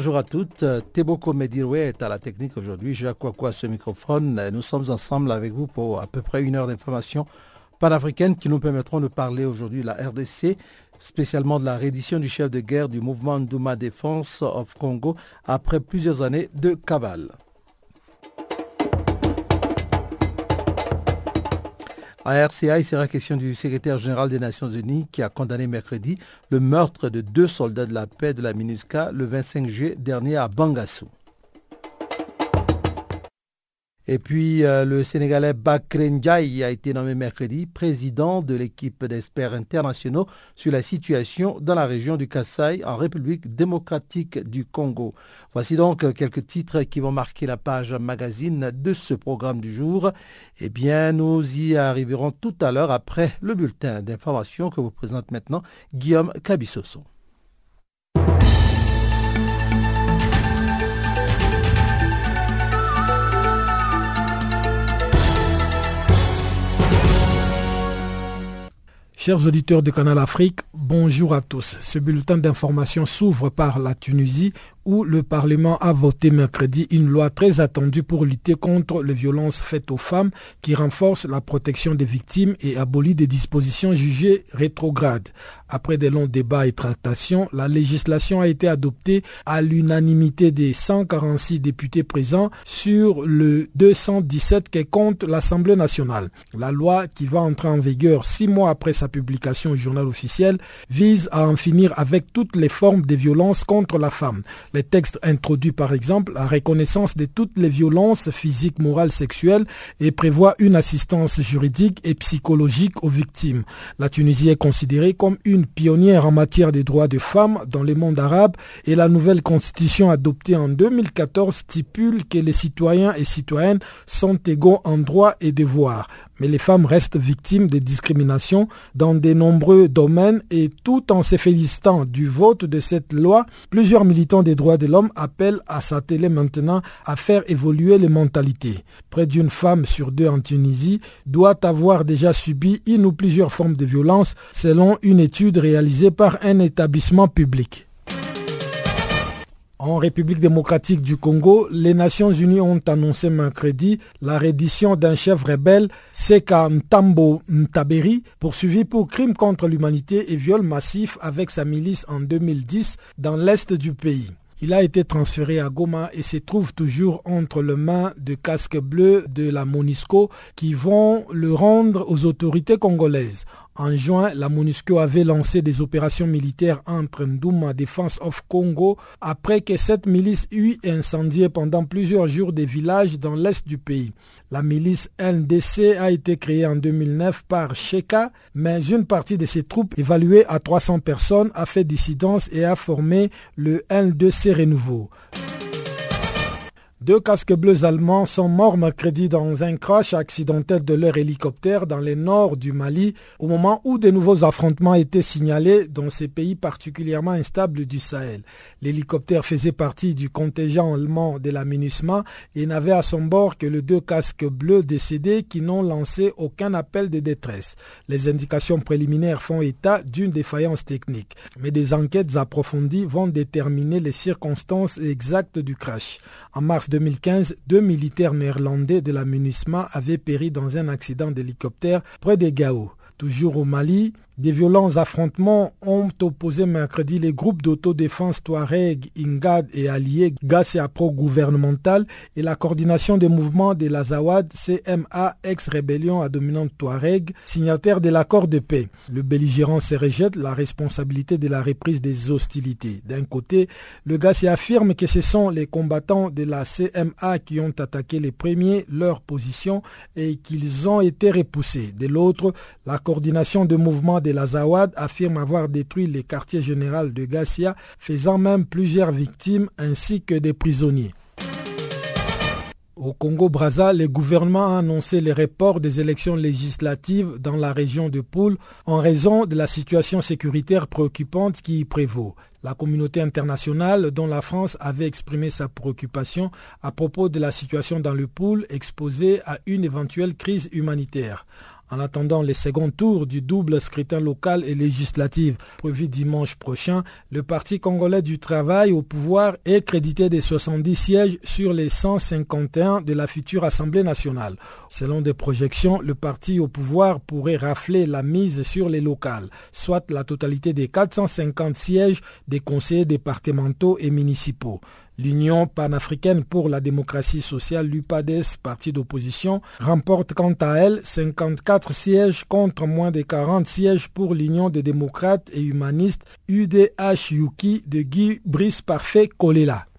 Bonjour à toutes. Teboko Mediroué est à la technique aujourd'hui. Jacques Kouakou à ce microphone. Nous sommes ensemble avec vous pour à peu près une heure d'information panafricaine qui nous permettront de parler aujourd'hui de la RDC, spécialement de la reddition du chef de guerre du mouvement Douma Défense of Congo après plusieurs années de cavale. À RCA, il sera question du secrétaire général des Nations Unies qui a condamné mercredi le meurtre de deux soldats de la paix de la MINUSCA le 25 juillet dernier à Bangassou. Et puis, euh, le Sénégalais Bakr Ndiaye a été nommé mercredi président de l'équipe d'experts internationaux sur la situation dans la région du Kasaï en République démocratique du Congo. Voici donc quelques titres qui vont marquer la page magazine de ce programme du jour. Eh bien, nous y arriverons tout à l'heure après le bulletin d'information que vous présente maintenant Guillaume Cabissoso. Chers auditeurs de Canal Afrique, bonjour à tous. Ce bulletin d'information s'ouvre par la Tunisie où le Parlement a voté mercredi une loi très attendue pour lutter contre les violences faites aux femmes qui renforce la protection des victimes et abolit des dispositions jugées rétrogrades. Après des longs débats et tractations, la législation a été adoptée à l'unanimité des 146 députés présents sur le 217 qui compte l'Assemblée nationale. La loi, qui va entrer en vigueur six mois après sa publication au journal officiel, vise à en finir avec toutes les formes de violences contre la femme. Les textes introduisent par exemple la reconnaissance de toutes les violences physiques, morales, sexuelles et prévoit une assistance juridique et psychologique aux victimes. La Tunisie est considérée comme une pionnière en matière des droits des femmes dans le monde arabe et la nouvelle constitution adoptée en 2014 stipule que les citoyens et citoyennes sont égaux en droits et devoirs mais les femmes restent victimes de discriminations dans de nombreux domaines et tout en se félicitant du vote de cette loi, plusieurs militants des droits de l'homme appellent à s'atteler maintenant à faire évoluer les mentalités. Près d'une femme sur deux en Tunisie doit avoir déjà subi une ou plusieurs formes de violence selon une étude réalisée par un établissement public. En République démocratique du Congo, les Nations unies ont annoncé mercredi la reddition d'un chef rebelle, Seka Ntambo Ntaberi, poursuivi pour crimes contre l'humanité et viol massif avec sa milice en 2010 dans l'est du pays. Il a été transféré à Goma et se trouve toujours entre les mains de casques bleus de la MONUSCO qui vont le rendre aux autorités congolaises. En juin, la MONUSCO avait lancé des opérations militaires entre Ndouma Defense of Congo après que cette milice eut incendié pendant plusieurs jours des villages dans l'est du pays. La milice NDC a été créée en 2009 par Sheka, mais une partie de ses troupes, évaluées à 300 personnes, a fait dissidence et a formé le N2C Renouveau. Deux casques bleus allemands sont morts mercredi dans un crash accidentel de leur hélicoptère dans le nord du Mali au moment où de nouveaux affrontements étaient signalés dans ces pays particulièrement instables du Sahel. L'hélicoptère faisait partie du contingent allemand de la MINUSMA et n'avait à son bord que les deux casques bleus décédés qui n'ont lancé aucun appel de détresse. Les indications préliminaires font état d'une défaillance technique, mais des enquêtes approfondies vont déterminer les circonstances exactes du crash. 2015, deux militaires néerlandais de la MINUSMA avaient péri dans un accident d'hélicoptère près de Gao. Toujours au Mali, Des violents affrontements ont opposé mercredi les groupes d'autodéfense Touareg, Ingad et alliés Gassia pro-gouvernemental et la coordination des mouvements de l'Azawad CMA ex-rébellion à dominante Touareg, signataire de l'accord de paix. Le belligérant se rejette la responsabilité de la reprise des hostilités. D'un côté, le Gassia affirme que ce sont les combattants de la CMA qui ont attaqué les premiers leur position et qu'ils ont été repoussés. De l'autre, la coordination de mouvements de l'Azawad affirme avoir détruit les quartiers généraux de Gassia, faisant même plusieurs victimes ainsi que des prisonniers. Au Congo-Brazza, le gouvernement a annoncé le report des élections législatives dans la région de Poule en raison de la situation sécuritaire préoccupante qui y prévaut. La communauté internationale, dont la France avait exprimé sa préoccupation à propos de la situation dans le Poule exposée à une éventuelle crise humanitaire. En attendant les seconds tours du double scrutin local et législatif prévu dimanche prochain, le Parti congolais du travail au pouvoir est crédité des 70 sièges sur les 151 de la future Assemblée nationale. Selon des projections, le parti au pouvoir pourrait rafler la mise sur les locales, soit la totalité des 450 sièges des conseillers départementaux et municipaux. L'Union panafricaine pour la démocratie sociale, l'UPADES, parti d'opposition, remporte quant à elle 54 sièges contre moins de 40 sièges pour l'Union des démocrates et humanistes UDH-UKI de Guy Brice Parfait Kolela.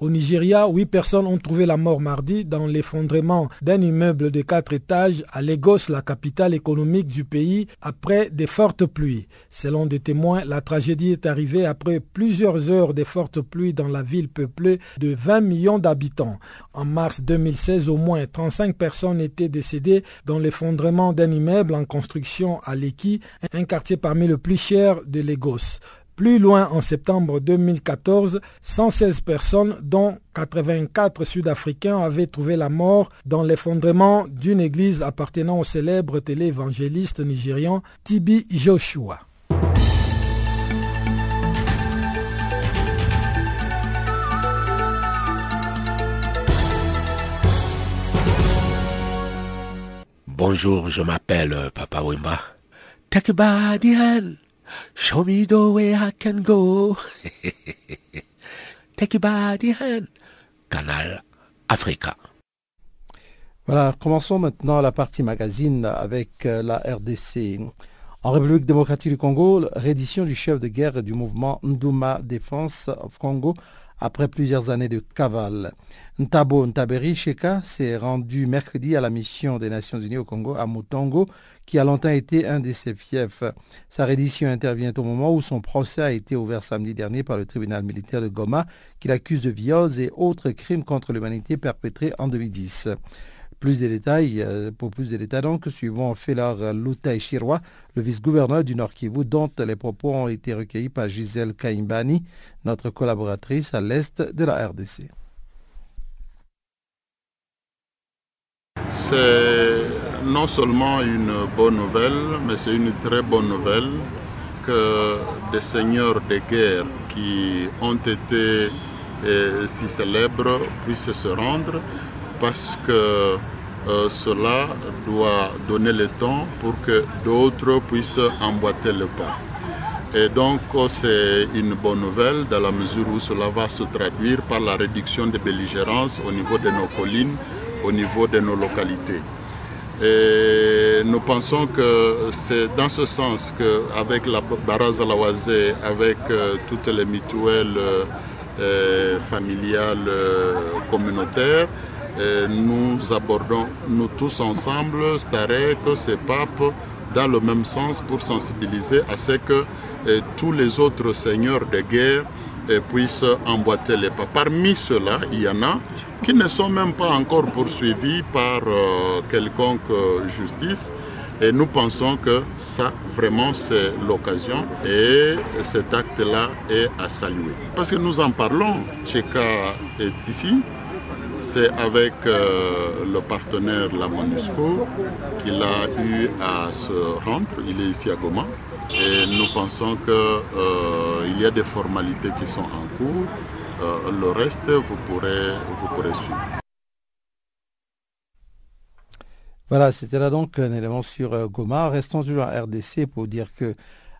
Au Nigeria, huit personnes ont trouvé la mort mardi dans l'effondrement d'un immeuble de quatre étages à Lagos, la capitale économique du pays, après des fortes pluies. Selon des témoins, la tragédie est arrivée après plusieurs heures de fortes pluies dans la ville peuplée de 20 millions d'habitants. En mars 2016, au moins 35 personnes étaient décédées dans l'effondrement d'un immeuble en construction à Lekki, un quartier parmi les plus chers de Lagos. Plus loin, en septembre 2014, 116 personnes, dont 84 Sud-Africains, avaient trouvé la mort dans l'effondrement d'une église appartenant au célèbre téléévangéliste nigérian Tibi Joshua. Bonjour, je m'appelle Papa Wimba. Take Show me the way I can go. Take you by hand. Canal Africa. Voilà, commençons maintenant la partie magazine avec euh, la RDC. En République démocratique du Congo, réédition du chef de guerre du mouvement Nduma Défense of Congo après plusieurs années de cavale. Ntabo Ntaberi Sheka s'est rendu mercredi à la mission des Nations Unies au Congo à Mutongo qui a longtemps été un de ses fiefs. Sa reddition intervient au moment où son procès a été ouvert samedi dernier par le tribunal militaire de Goma, qui l'accuse de viols et autres crimes contre l'humanité perpétrés en 2010. Plus de détails, euh, pour plus de détails donc, suivons Félar Loutay Chirois, le vice-gouverneur du Nord Kivu, dont les propos ont été recueillis par Gisèle Kaimbani, notre collaboratrice à l'est de la RDC. non seulement une bonne nouvelle, mais c'est une très bonne nouvelle que des seigneurs de guerre qui ont été euh, si célèbres puissent se rendre parce que euh, cela doit donner le temps pour que d'autres puissent emboîter le pas. Et donc c'est une bonne nouvelle dans la mesure où cela va se traduire par la réduction des belligérances au niveau de nos collines, au niveau de nos localités. Et nous pensons que c'est dans ce sens qu'avec la Baraz Alawazé, avec euh, toutes les mutuelles euh, familiales euh, nous abordons, nous tous ensemble, Starek, ces papes, dans le même sens pour sensibiliser à ce que tous les autres seigneurs de guerre puissent emboîter les pas. Parmi ceux-là, il y en a qui ne sont même pas encore poursuivis par euh, quelconque euh, justice. Et nous pensons que ça, vraiment, c'est l'occasion et cet acte-là est à saluer. Parce que nous en parlons, Tcheka est ici, c'est avec euh, le partenaire la MONUSCO qu'il a eu à se rendre, il est ici à Goma, et nous pensons qu'il y a des formalités qui sont en cours euh, le reste, vous pourrez, vous pourrez suivre. Voilà, c'était là donc un élément sur Goma. Restons sur la RDC pour dire que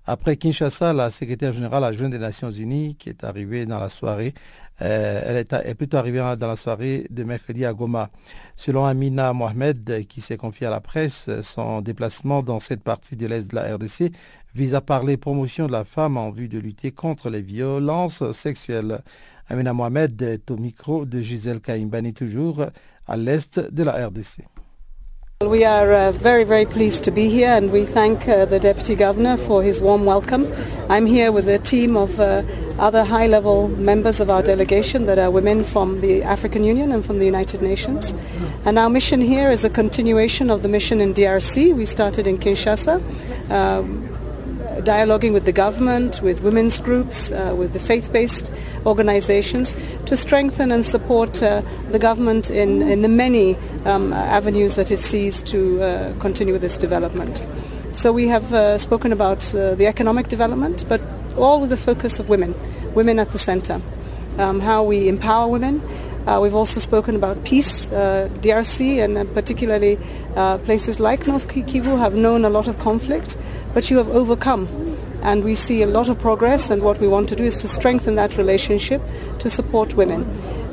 après Kinshasa, la secrétaire générale adjointe des Nations Unies, qui est arrivée dans la soirée, euh, elle est, plutôt arrivée dans la soirée de mercredi à Goma. Selon Amina Mohamed, qui s'est confiée à la presse, son déplacement dans cette partie de l'Est de la RDC vise à parler promotion de la femme en vue de lutter contre les violences sexuelles. Amina Mohamed est au micro de Gisèle Kaimbani, toujours à l'Est de la RDC. We are uh, very, very pleased to be here and we thank uh, the Deputy Governor for his warm welcome. I'm here with a team of uh, other high level members of our delegation that are women from the African Union and from the United Nations. And our mission here is a continuation of the mission in DRC. We started in Kinshasa. Um, dialoguing with the government, with women's groups, uh, with the faith-based organizations to strengthen and support uh, the government in, in the many um, avenues that it sees to uh, continue with this development. So we have uh, spoken about uh, the economic development, but all with the focus of women, women at the center, um, how we empower women, uh, we've also spoken about peace. Uh, DRC and uh, particularly places like North Kivu have known a lot of conflict, but you have overcome. And we see a lot of progress, and what we want to do is to strengthen that relationship to support women.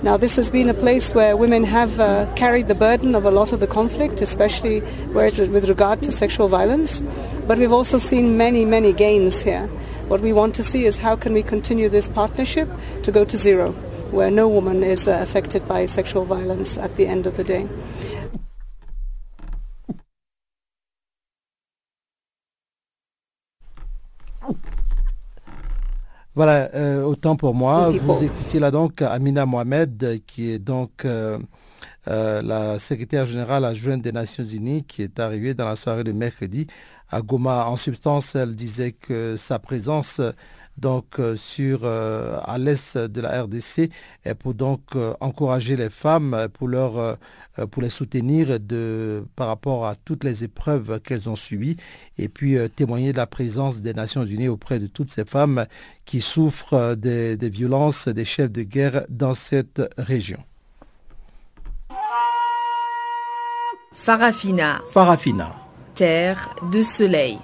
Now, this has been a place where women have uh, carried the burden of a lot of the conflict, especially with regard to sexual violence. But we've also seen many, many gains here. What we want to see is how can we continue this partnership to go to zero where no woman is uh, affected by sexual violence at the end of the day. Voilà, euh, autant pour moi. Vous écoutez là donc Amina Mohamed, qui est donc euh, euh, la secrétaire générale adjointe des Nations Unies, qui est arrivée dans la soirée de mercredi à Goma. En substance, elle disait que sa présence donc euh, sur euh, à l'est de la RDC et pour donc euh, encourager les femmes pour leur pour les soutenir de, par rapport à toutes les épreuves qu'elles ont subies et puis témoigner de la présence des Nations Unies auprès de toutes ces femmes qui souffrent des, des violences des chefs de guerre dans cette région. Farafina. Farafina. Terre de soleil.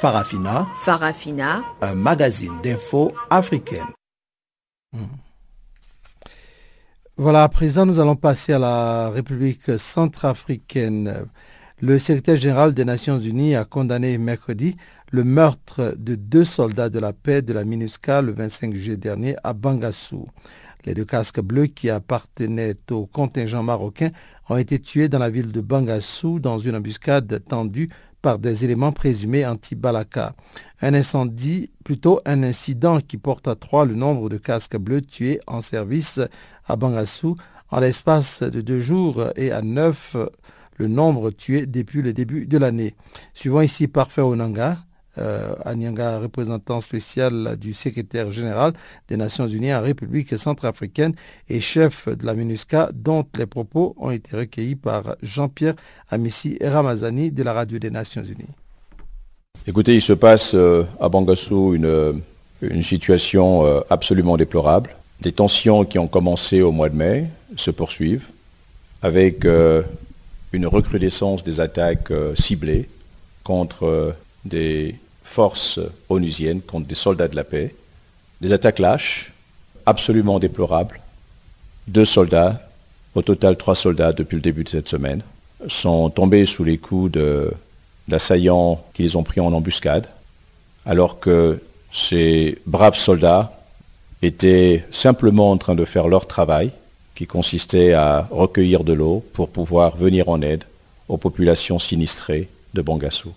Farafina. Farafina. Un magazine d'infos africaine. Hmm. Voilà, à présent, nous allons passer à la République centrafricaine. Le secrétaire général des Nations Unies a condamné mercredi le meurtre de deux soldats de la paix de la MINUSCA le 25 juillet dernier à Bangassou. Les deux casques bleus qui appartenaient au contingent marocain ont été tués dans la ville de Bangassou dans une embuscade tendue par des éléments présumés anti-Balaka. Un incendie, plutôt un incident qui porte à trois le nombre de casques bleus tués en service à Bangassou en l'espace de deux jours et à neuf le nombre tué depuis le début de l'année. Suivant ici Parfait Onanga, euh, représentant spécial du secrétaire général des Nations Unies en République centrafricaine et chef de la MINUSCA, dont les propos ont été recueillis par Jean-Pierre Amissi Ramazani de la Radio des Nations Unies. Écoutez, il se passe euh, à Bangassou une, une situation euh, absolument déplorable. Des tensions qui ont commencé au mois de mai se poursuivent avec une recrudescence des attaques ciblées contre des forces onusiennes contre des soldats de la paix, des attaques lâches, absolument déplorables. Deux soldats, au total trois soldats depuis le début de cette semaine, sont tombés sous les coups de l'assaillant qui les ont pris en embuscade, alors que ces braves soldats étaient simplement en train de faire leur travail, qui consistait à recueillir de l'eau pour pouvoir venir en aide aux populations sinistrées de Bangassou.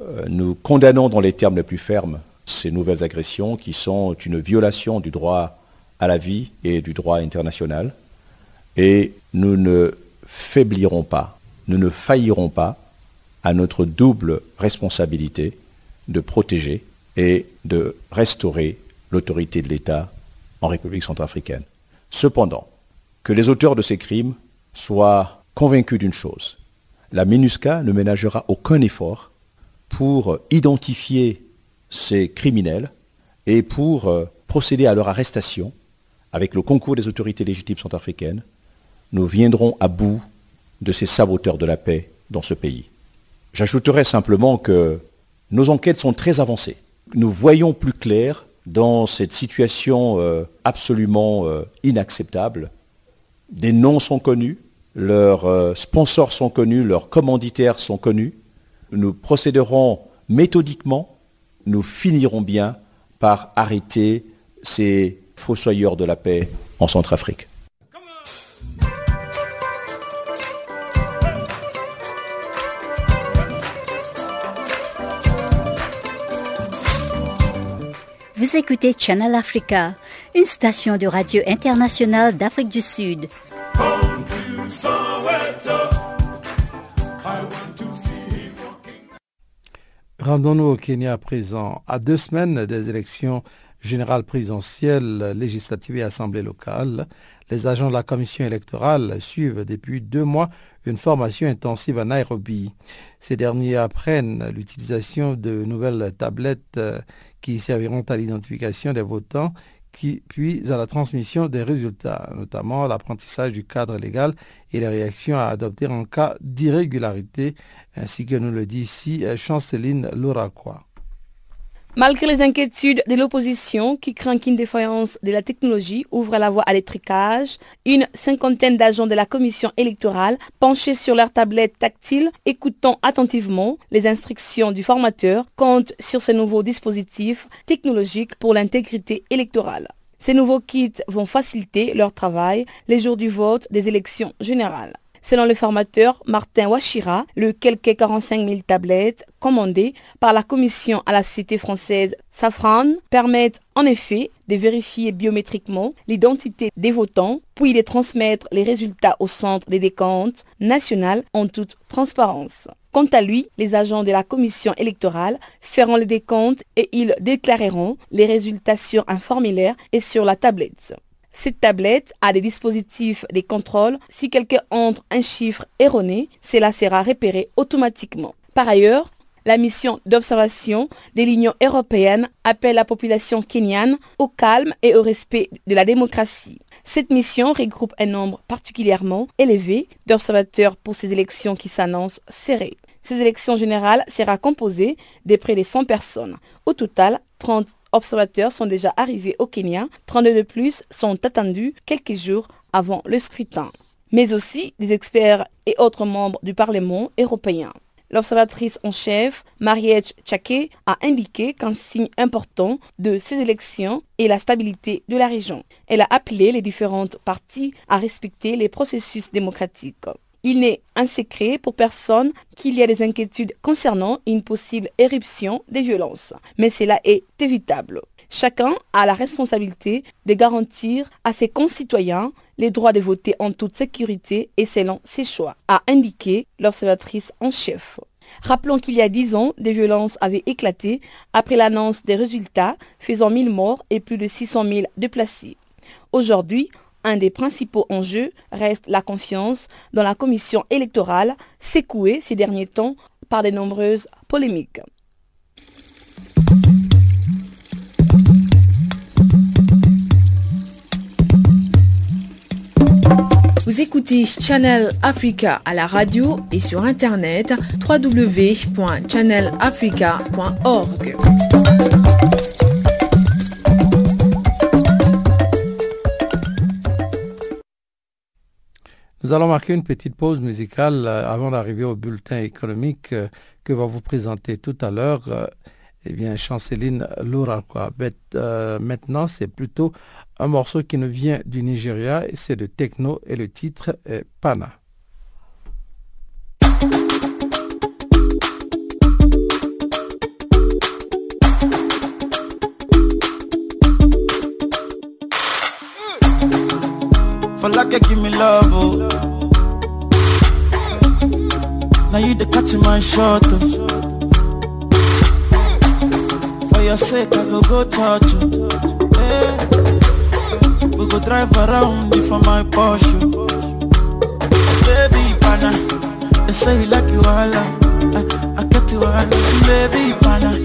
Euh, nous condamnons dans les termes les plus fermes ces nouvelles agressions qui sont une violation du droit à la vie et du droit international. Et nous ne faiblirons pas, nous ne faillirons pas à notre double responsabilité de protéger et de restaurer l'autorité de l'État en République centrafricaine. Cependant, que les auteurs de ces crimes soient convaincus d'une chose, la MINUSCA ne ménagera aucun effort pour identifier ces criminels et pour euh, procéder à leur arrestation avec le concours des autorités légitimes centrafricaines nous viendrons à bout de ces saboteurs de la paix dans ce pays. J'ajouterai simplement que nos enquêtes sont très avancées. Nous voyons plus clair dans cette situation euh, absolument euh, inacceptable. Des noms sont connus, leurs euh, sponsors sont connus, leurs commanditaires sont connus. Nous procéderons méthodiquement, nous finirons bien par arrêter ces fossoyeurs de la paix en Centrafrique. Vous écoutez Channel Africa, une station de radio internationale d'Afrique du Sud. Rendons-nous au Kenya à présent. À deux semaines des élections générales présidentielles, législatives et assemblées locales, les agents de la commission électorale suivent depuis deux mois une formation intensive à Nairobi. Ces derniers apprennent l'utilisation de nouvelles tablettes euh, qui serviront à l'identification des votants, qui, puis à la transmission des résultats, notamment l'apprentissage du cadre légal et les réactions à adopter en cas d'irrégularité, ainsi que nous le dit ici Chanceline Louraquois. Malgré les inquiétudes de l'opposition qui craint qu'une défaillance de la technologie ouvre la voie à l'étriquage, une cinquantaine d'agents de la commission électorale penchés sur leurs tablettes tactiles, écoutant attentivement les instructions du formateur, comptent sur ces nouveaux dispositifs technologiques pour l'intégrité électorale. Ces nouveaux kits vont faciliter leur travail les jours du vote des élections générales. Selon le formateur Martin Wachira, le quelques 45 000 tablettes commandées par la commission à la société française Safran permettent en effet de vérifier biométriquement l'identité des votants, puis de transmettre les résultats au centre des décomptes national en toute transparence. Quant à lui, les agents de la commission électorale feront les décomptes et ils déclareront les résultats sur un formulaire et sur la tablette. Cette tablette a des dispositifs de contrôle. Si quelqu'un entre un chiffre erroné, cela sera repéré automatiquement. Par ailleurs, la mission d'observation de l'Union européenne appelle la population kenyane au calme et au respect de la démocratie. Cette mission regroupe un nombre particulièrement élevé d'observateurs pour ces élections qui s'annoncent serrées. Ces élections générales sera composée de près de 100 personnes. Au total, 30 observateurs sont déjà arrivés au Kenya. 32 de plus sont attendus quelques jours avant le scrutin. Mais aussi des experts et autres membres du Parlement européen. L'observatrice en chef, Mariette Chake, a indiqué qu'un signe important de ces élections est la stabilité de la région. Elle a appelé les différentes parties à respecter les processus démocratiques. Il n'est un secret pour personne qu'il y a des inquiétudes concernant une possible éruption des violences, mais cela est évitable. Chacun a la responsabilité de garantir à ses concitoyens les droits de voter en toute sécurité et selon ses choix, a indiqué l'observatrice en chef. Rappelons qu'il y a dix ans, des violences avaient éclaté après l'annonce des résultats, faisant 1000 morts et plus de 600 000 déplacés. Aujourd'hui, un des principaux enjeux reste la confiance dans la commission électorale, secouée ces derniers temps par de nombreuses polémiques. Vous écoutez Channel Africa à la radio et sur internet www.channelafrica.org. Nous allons marquer une petite pause musicale euh, avant d'arriver au bulletin économique euh, que va vous présenter tout à l'heure. Euh, eh bien, Chanceline Laura. maintenant, c'est plutôt un morceau qui nous vient du Nigeria, c'est de techno et le titre est Pana. Like give me love, oh. Now you the catch my shot, oh. For your sake, I go go touch you. Oh. Hey. Eh. We go drive around you for my Porsche. Oh. Baby, pana, they say you like you all, I, I get you all, baby, pana.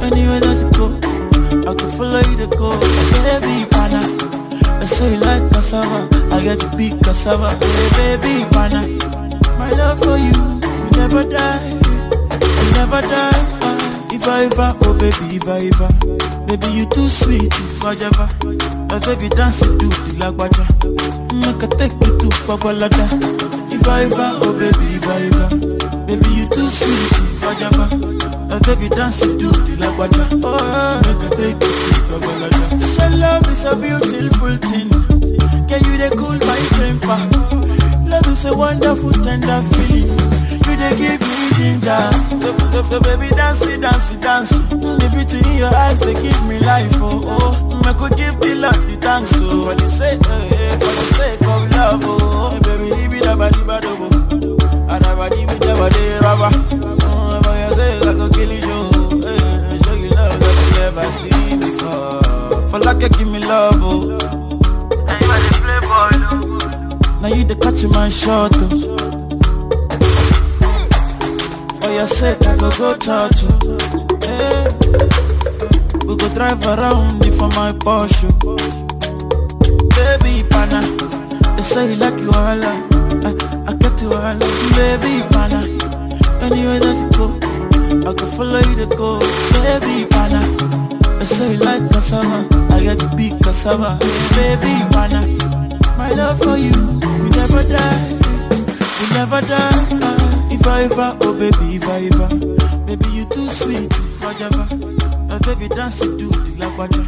Anywhere that you go, I can follow you to go, baby, pana. I say you like cassava, I get to big cassava. Hey, baby, pana. My love for you, you never die, you never die. Ah, if I ever, oh baby, if I ever, baby you too sweet, if I ever. My baby dance to the lagwaja, make I take you to Babalada. Ever, oh baby, ever, baby you too sweet, ever. My baby dance it to the lagwaja, oh make I take you to Babalada. So love is a beautiful thing, can you they cool my temper? Love is a wonderful, tender feeling. You they give me ginger. So, baby, dance it, dance it, dance it. The beauty in your eyes, they give me life. Oh, oh. I could give the Lord the thanks. Oh, for the sake, eh, eh, for the sake of love. Oh, it the bad. Oh, and I body me the body, rubber. Oh, for your sake, I could kill you. Show, eh, show you love that you never seen before. For like you give me love. Oh, and you the playboy. Oh. Now you the catch my shot oh. For your sake I go go touch you hey. We go drive around you for my Porsche Baby pana They say you like you all I, I get you all Baby pana. Anywhere that you go I can follow you to go. Baby pana. They say you like cassava I get to be cassava. Baby pana. My love for you we never die, we never die. Uh, if I ever, oh baby, if I ever, baby you too sweet, if I ever, uh, baby dance it to the lagwaja,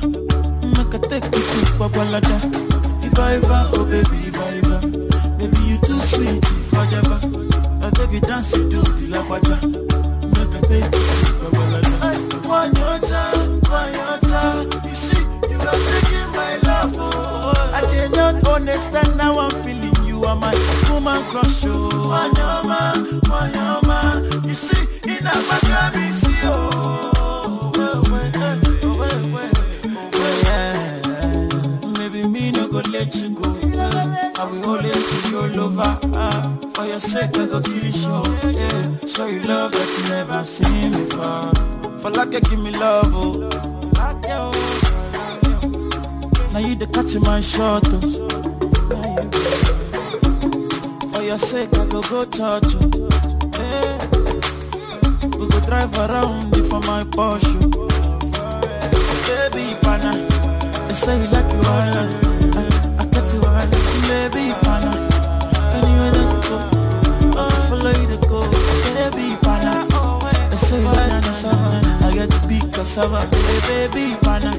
make a take you to Babalada. If I ever, oh baby, if I ever, you too sweet forever. A baby dance you do the labaja. Make a baby I want your time, want your time. You see, you are taking my love. Oh. I cannot understand how I'm feeling. You are my woman crush. Oh. my your man, want your man. You see, in a baja, For your sake I go kill you, show yeah. Show you love that you never seen before For like you give me love, oh Now you the catch my shot, oh for your sake, I go go touch oh. you. Hey. We go drive around for my Porsche. Oh. Baby, pana, they say you like you all. I, I get you all. Baby, pana, I get to cassava. Hey, baby, pana.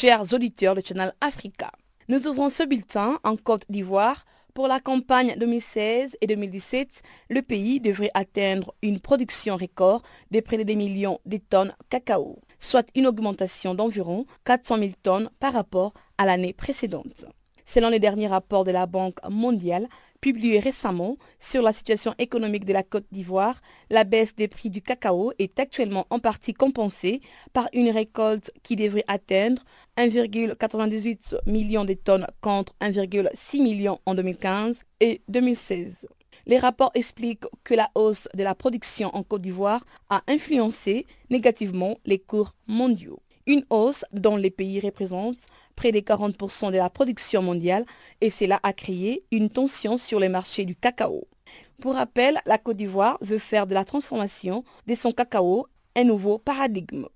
Chers auditeurs de Channel Africa. Nous ouvrons ce bulletin en Côte d'Ivoire. Pour la campagne 2016 et 2017, le pays devrait atteindre une production record de près de 2 millions de tonnes cacao, soit une augmentation d'environ 400 000 tonnes par rapport à l'année précédente. Selon les derniers rapports de la Banque mondiale, publié récemment sur la situation économique de la Côte d'Ivoire, la baisse des prix du cacao est actuellement en partie compensée par une récolte qui devrait atteindre 1,98 million de tonnes contre 1,6 million en 2015 et 2016. Les rapports expliquent que la hausse de la production en Côte d'Ivoire a influencé négativement les cours mondiaux. Une hausse dont les pays représentent près de 40% de la production mondiale et cela a créé une tension sur les marchés du cacao. Pour rappel, la Côte d'Ivoire veut faire de la transformation de son cacao un nouveau paradigme.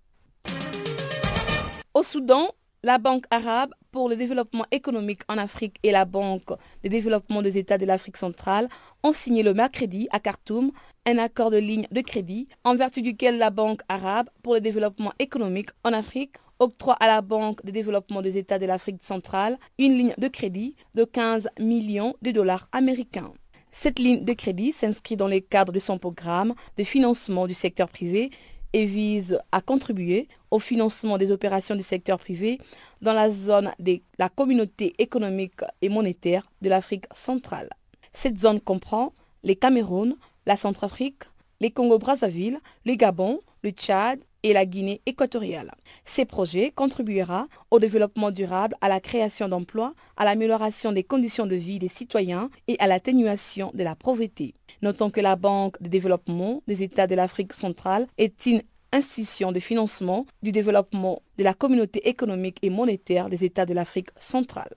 Au Soudan, la Banque arabe pour le développement économique en Afrique et la Banque de développement des États de l'Afrique centrale ont signé le mercredi à Khartoum un accord de ligne de crédit en vertu duquel la Banque arabe pour le développement économique en Afrique octroie à la Banque de développement des États de l'Afrique centrale une ligne de crédit de 15 millions de dollars américains. Cette ligne de crédit s'inscrit dans les cadres de son programme de financement du secteur privé et vise à contribuer au financement des opérations du secteur privé dans la zone de la communauté économique et monétaire de l'Afrique centrale. Cette zone comprend les Cameroun, la Centrafrique, les Congo-Brazzaville, le Gabon, le Tchad et la Guinée équatoriale. Ces projets contribuera au développement durable, à la création d'emplois, à l'amélioration des conditions de vie des citoyens et à l'atténuation de la pauvreté. Notons que la Banque de développement des États de l'Afrique centrale est une institution de financement du développement de la communauté économique et monétaire des États de l'Afrique centrale.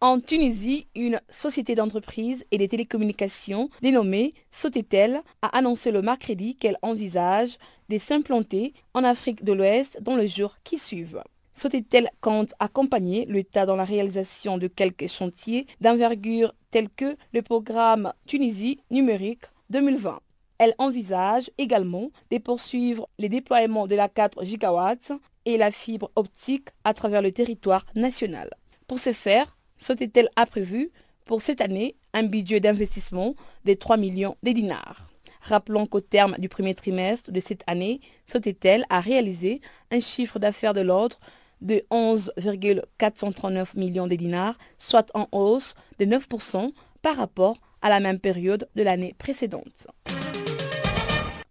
En Tunisie, une société d'entreprise et des télécommunications dénommée Sotetel a annoncé le mercredi qu'elle envisage de s'implanter en Afrique de l'Ouest dans les jours qui suivent. Sotetel compte accompagner l'État dans la réalisation de quelques chantiers d'envergure tels que le programme Tunisie numérique 2020. Elle envisage également de poursuivre les déploiements de la 4 gigawatts et la fibre optique à travers le territoire national. Pour ce faire, Sotetel a prévu pour cette année un budget d'investissement de 3 millions de dinars? Rappelons qu'au terme du premier trimestre de cette année, Sotetel a réalisé un chiffre d'affaires de l'ordre de 11,439 millions de dinars, soit en hausse de 9% par rapport à la même période de l'année précédente.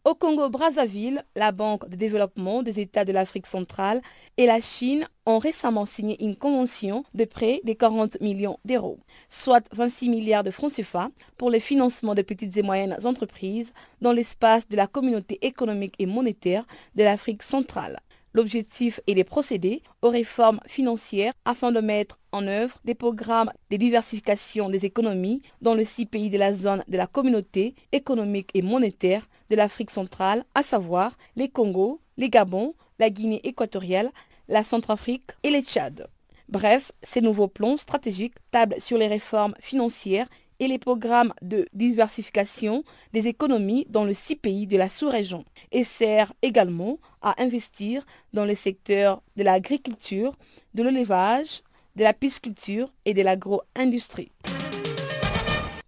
Au Congo-Brazzaville, la Banque de développement des États de l'Afrique centrale et la Chine ont récemment signé une convention de prêt de 40 millions d'euros, soit 26 milliards de francs CFA pour le financement de petites et moyennes entreprises dans l'espace de la communauté économique et monétaire de l'Afrique centrale. L'objectif est de procéder aux réformes financières afin de mettre en œuvre des programmes de diversification des économies dans les six pays de la zone de la communauté économique et monétaire de l'Afrique centrale, à savoir les Congo, les Gabon, la Guinée équatoriale, la Centrafrique et les Tchad. Bref, ces nouveaux plans stratégiques tablent sur les réformes financières et les programmes de diversification des économies dans les six pays de la sous-région et sert également à investir dans les secteurs de l'agriculture, de l'élevage, de la pisciculture et de l'agro-industrie.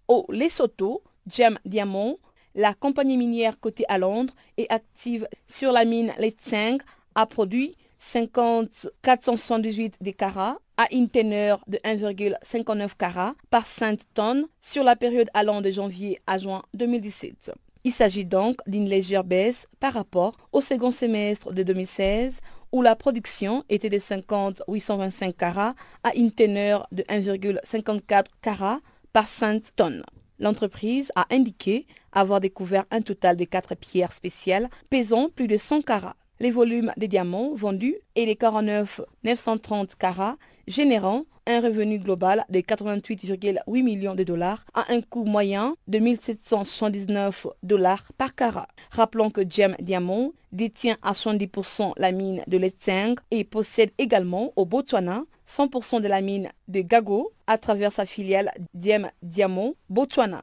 Au Lesotho, Gem Diamond, la compagnie minière cotée à Londres et active sur la mine Letseng a produit 50 478 des carats à une teneur de 1,59 carats par 5 tonnes sur la période allant de janvier à juin 2017. Il s'agit donc d'une légère baisse par rapport au second semestre de 2016 où la production était de 50 825 carats à une teneur de 1,54 carats par 5 tonnes. L'entreprise a indiqué avoir découvert un total de 4 pierres spéciales pesant plus de 100 carats. Les volumes des diamants vendus et les 49 930 carats générant un revenu global de 88,8 millions de dollars à un coût moyen de 1779 dollars par carat. Rappelons que Gem Diamond détient à 70% la mine de Letseng et possède également au Botswana 100% de la mine de Gago à travers sa filiale Diem Diamond Botswana.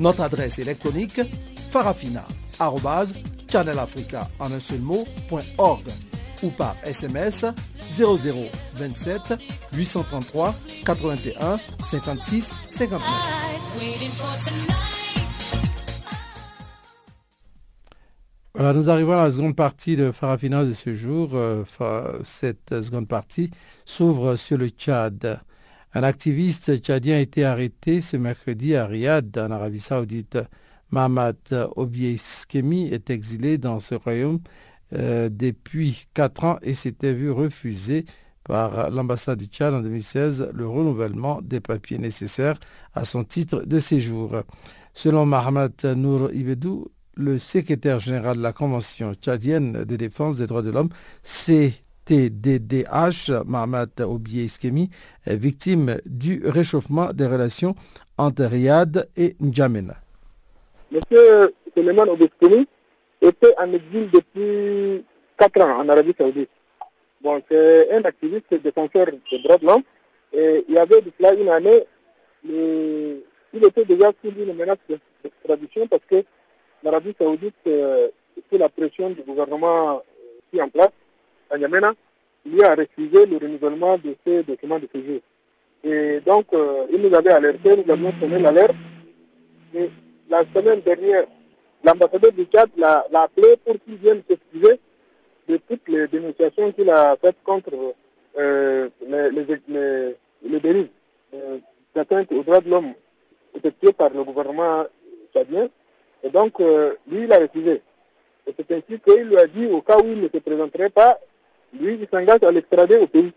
Notre adresse électronique farafina.channelafrica en un seul ou par SMS 0027 833 81 56 59. Voilà, nous arrivons à la seconde partie de Farafina de ce jour. Euh, cette seconde partie s'ouvre sur le Tchad. Un activiste tchadien a été arrêté ce mercredi à Riyad, en Arabie Saoudite. Mahamat Obieskemi est exilé dans ce royaume euh, depuis quatre ans et s'était vu refuser par l'ambassade du Tchad en 2016 le renouvellement des papiers nécessaires à son titre de séjour. Selon Mahamat Nour Ibedou, le secrétaire général de la Convention tchadienne de défense des droits de l'homme, CTDDH, Mahamat Obié Iskemi, victime du réchauffement des relations entre Riyad et N'Djamena. Monsieur Suleiman Obieskemi était en exil depuis 4 ans en Arabie Saoudite. Bon, c'est un activiste défenseur des droits de l'homme. Et il y avait de cela une année, il était déjà sous une menace d'extradition parce que l'Arabie Saoudite, euh, sous la pression du gouvernement euh, qui est en place, à lui a refusé le renouvellement de ses documents de séjour. Et donc, euh, il nous avait alerté, nous avions sonné l'alerte. Et la semaine dernière, l'ambassadeur du Tchad l'a appelé pour qu'il vienne s'excuser de toutes les dénonciations qu'il a faites contre euh, les, les, dérives euh, d'atteinte aux droits de l'homme effectuées par le gouvernement tchadien. Et donc, lui, il a refusé. Et c'est ainsi qu'il lui a dit, au cas où il ne se présenterait pas, lui, il s'engage à l'extrader au pays,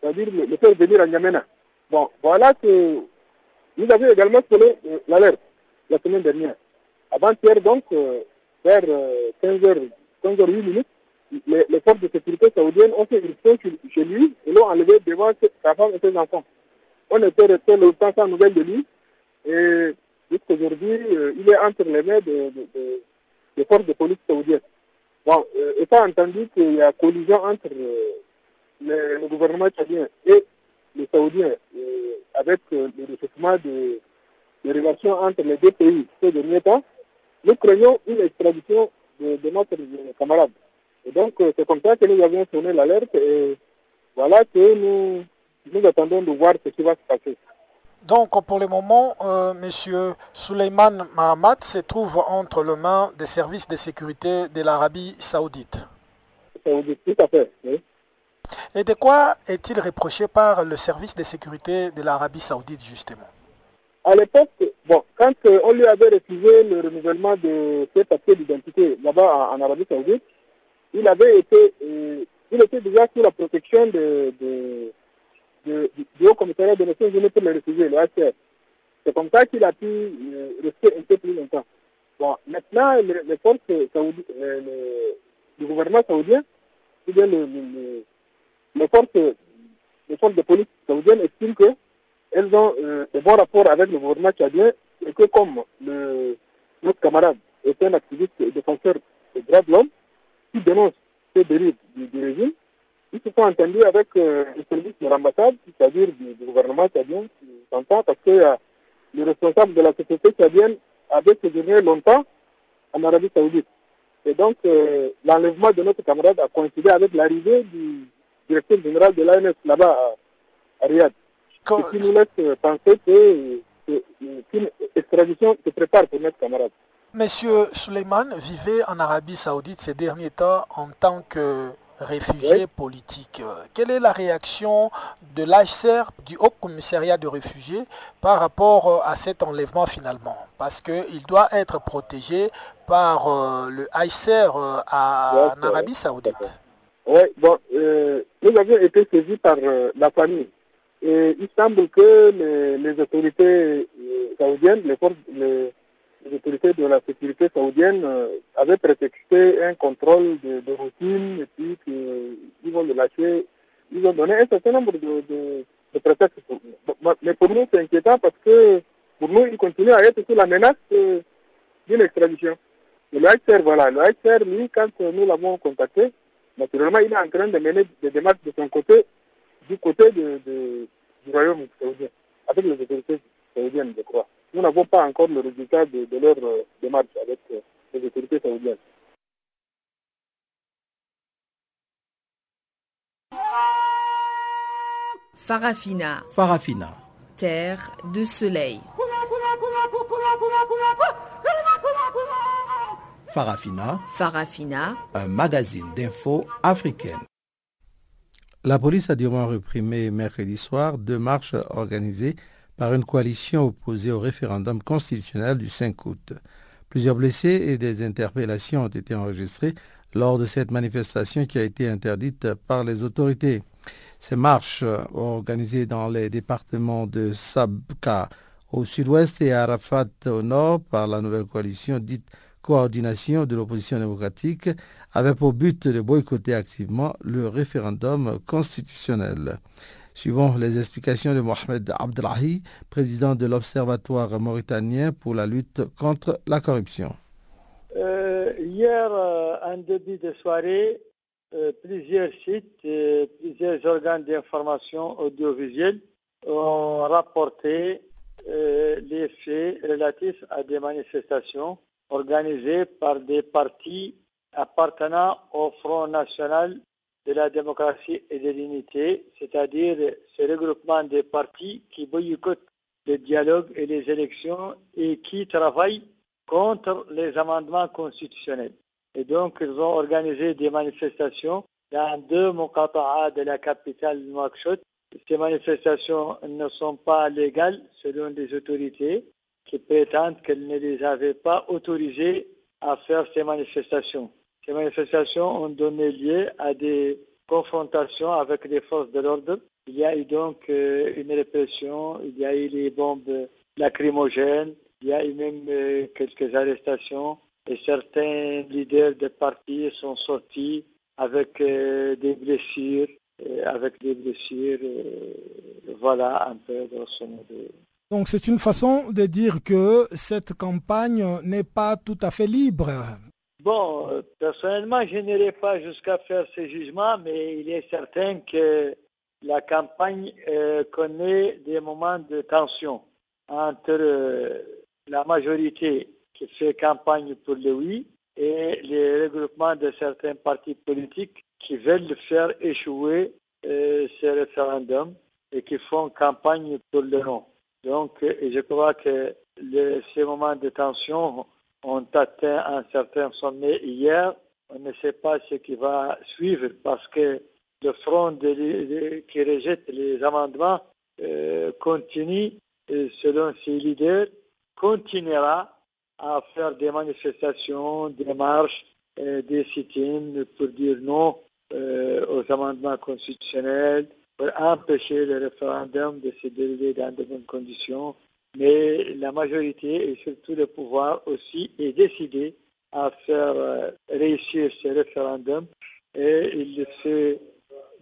c'est-à-dire le, faire venir à N'Djamena. Bon, voilà que nous avions également sonné l'alerte la semaine dernière. Avant-hier, donc, vers 15h, 15h08 minutes, les, les, forces de sécurité saoudiennes ont fait une irruption chez lui et l'ont enlevé devant sa femme et ses enfants. On était resté longtemps sans nouvelles de lui et jusqu'aujourd'hui, euh, il est entre les mains des de, de, forces de police saoudiennes. Bon, euh, étant entendu qu'il y a collision entre euh, le, gouvernement tchadien et les Saoudiens euh, avec le réchauffement de, de, relations entre les deux pays ces derniers temps, nous craignons une extradition de, notre camarade. Et donc, euh, c'est comme ça que nous avions sonné l'alerte et voilà que nous, nous attendons de voir ce qui va se passer. Donc, pour le moment, euh, M. Suleiman Mahamat se trouve entre les mains des services de sécurité de l'Arabie saoudite. Saoudite, tout à fait, oui. Et de quoi est-il reproché par le service de sécurité de l'Arabie saoudite, justement? À l'époque, bon, quand euh, on lui avait refusé le renouvellement de ses papiers d'identité là-bas en, Arabie saoudite, il avait été, euh, il était déjà sous la protection de, de, du Haut Commissariat des Nations Unies pour les réfugiés, le HCR. C'est comme ça qu'il a pu euh, rester un peu plus longtemps. Bon, maintenant, les, forces saoudiennes, euh, du gouvernement saoudien, ou bien le, le, les, forces, les forces de police saoudiennes estiment qu'elles ont euh, de bons rapports avec le gouvernement tchadien et que comme le, notre camarade est un activiste défenseur des droits de l'homme, qui dénoncent ces dérives du, régime, ils se sont entendus avec euh, le service de l'ambassade, c'est-à-dire du, du, gouvernement tchadien, qui s'entend parce que euh, le responsable de la société tchadienne avait séjourné longtemps en Arabie Saoudite. Et donc, euh, l'enlèvement de notre camarade a coïncidé avec l'arrivée du directeur général de l'ANS là-bas à, à, Riyad. Ce qui nous laisse penser qu'une extradition se prépare pour notre camarade. Monsieur Suleiman vivait en Arabie Saoudite ces derniers temps en tant que réfugié oui. politique. Quelle est la réaction de l'HCR, du Haut Commissariat de réfugiés, par rapport à cet enlèvement finalement? Parce qu'il doit être protégé par euh, le HCR euh, à, en Arabie Saoudite. Oui, bon, euh, nous avions été saisis par euh, la famille. Et il semble que les, les autorités saoudiennes, les forces, les, les autorités de la sécurité saoudienne euh, avaient prétexté un contrôle de, routine et puis qu'ils vont le lâcher. Ils ont donné un certain nombre de, de, prétextes. Mais pour nous, c'est inquiétant parce que pour nous, ils continuent à être sous la menace euh, d'une extradition. Le HCR, voilà, le HCR, lui, quand nous l'avons contacté, naturellement, il est en train de mener des démarches de son côté, du côté de, du royaume saoudien, avec les autorités saoudiennes, je crois nous n'avons pas encore le résultat de, de leur euh, démarche avec euh, les autorités saoudiennes. Farafina. Farafina. Terre de soleil. Farafina. Farafina. Un magazine d'infos africaine. La police a durement reprimé mercredi soir deux marches organisées par une coalition opposée au référendum constitutionnel du 5 août. Plusieurs blessés et des interpellations ont été enregistrés lors de cette manifestation qui a été interdite par les autorités. Ces marches organisées dans les départements de Sabka au sud-ouest et Arafat au nord par la nouvelle coalition dite coordination de l'opposition démocratique avaient pour but de boycotter activement le référendum constitutionnel. Suivant les explications de Mohamed Abdelahi, président de l'Observatoire mauritanien pour la lutte contre la corruption. Euh, hier, euh, en début de soirée, euh, plusieurs sites, plusieurs organes d'information audiovisuelle ont rapporté les faits relatifs à des manifestations organisées par des partis appartenant au Front national de la démocratie et de l'unité, c'est-à-dire ce regroupement des partis qui boycottent le dialogue et les élections et qui travaillent contre les amendements constitutionnels. Et donc, ils ont organisé des manifestations dans deux muqata'a de la capitale Nouakchott. Ces manifestations ne sont pas légales selon les autorités qui prétendent qu'elles ne les avaient pas autorisées à faire ces manifestations. Ces manifestations ont donné lieu à des confrontations avec les forces de l'ordre. Il y a eu donc euh, une répression, il y a eu les bombes lacrymogènes, il y a eu même euh, quelques arrestations et certains leaders de partis sont sortis avec euh, des blessures, avec des blessures, voilà un peu grosso modo. Donc c'est une façon de dire que cette campagne n'est pas tout à fait libre. Bon, euh, personnellement, je n'irai pas jusqu'à faire ce jugement, mais il est certain que la campagne euh, connaît des moments de tension entre euh, la majorité qui fait campagne pour le oui et les regroupements de certains partis politiques qui veulent faire échouer ce référendum et qui font campagne pour le non. Donc, je crois que ces moments de tension ont atteint un certain sommet hier. On ne sait pas ce qui va suivre parce que le front qui rejette les amendements euh, continue, selon ses leaders, continuera à faire des manifestations, des marches, euh, des sit-ins pour dire non euh, aux amendements constitutionnels, pour empêcher le référendum de se dérouler dans de bonnes conditions mais la majorité et surtout le pouvoir aussi est décidé à faire euh, réussir ce référendum et il fait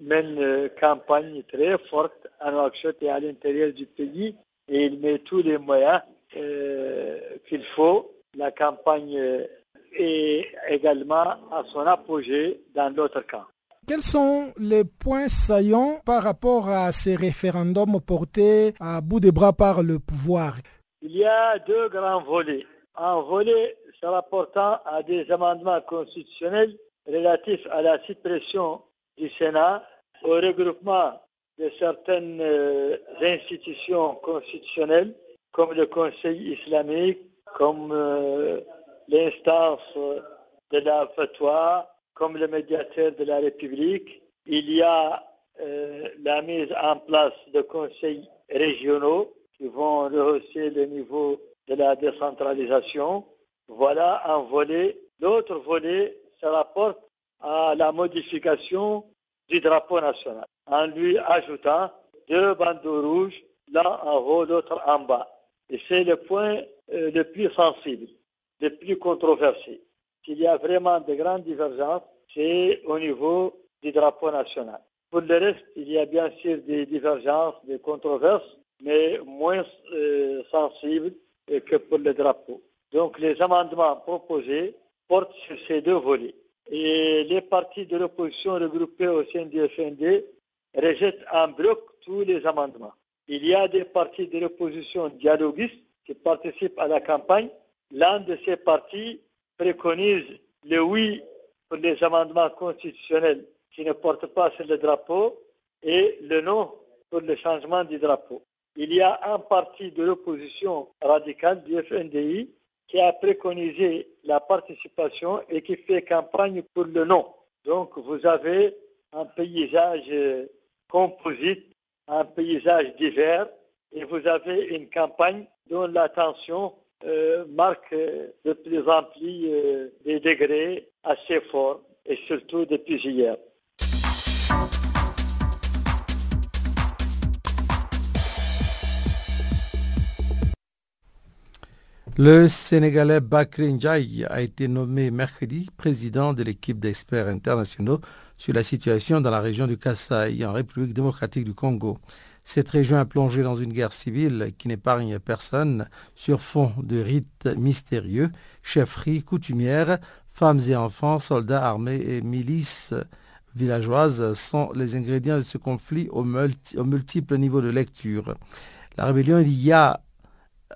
mène une campagne très forte à Nouakchott et à l'intérieur du pays et il met tous les moyens euh, qu'il faut. La campagne est également à son apogée dans l'autre camp. Quels sont les points saillants par rapport à ces référendums portés à bout de bras par le pouvoir? Il y a deux grands volets. Un volet se rapportant à des amendements constitutionnels relatifs à la suppression du Sénat, au regroupement de certaines euh, institutions constitutionnelles, comme le Conseil islamique, comme euh, l'instance de la fatwa, comme le médiateur de la République. Il y a euh, la mise en place de conseils régionaux qui vont rehausser le niveau de la décentralisation. Voilà un volet. L'autre volet se rapporte à la modification du drapeau national en lui ajoutant deux bandeaux rouges, l'un en haut, l'autre en bas. Et c'est le point euh, le plus sensible, le plus controversé. S'il y a vraiment de grandes divergences, c'est au niveau du drapeau national. Pour le reste, il y a bien sûr des divergences, des controverses, mais moins euh, sensibles que pour le drapeau. Donc les amendements proposés portent sur ces deux volets. Et les partis de l'opposition regroupés au sein du FND rejettent en bloc tous les amendements. Il y a des partis de l'opposition dialoguistes qui participent à la campagne. L'un de ces partis préconise le oui pour les amendements constitutionnels qui ne portent pas sur le drapeau et le non pour le changement du drapeau. Il y a un parti de l'opposition radicale du FNDI qui a préconisé la participation et qui fait campagne pour le non. Donc vous avez un paysage euh, composite, un paysage divers, et vous avez une campagne dont l'attention euh, marque de plus en plus des degrés assez forts, et surtout depuis hier. Le Sénégalais Bakri Ndiaye a été nommé mercredi président de l'équipe d'experts internationaux sur la situation dans la région du Kasaï, en République démocratique du Congo. Cette région a plongé dans une guerre civile qui n'épargne personne sur fond de rites mystérieux, chefferies coutumières, femmes et enfants, soldats armés et milices villageoises sont les ingrédients de ce conflit aux, multiples niveaux de lecture. La rébellion il y a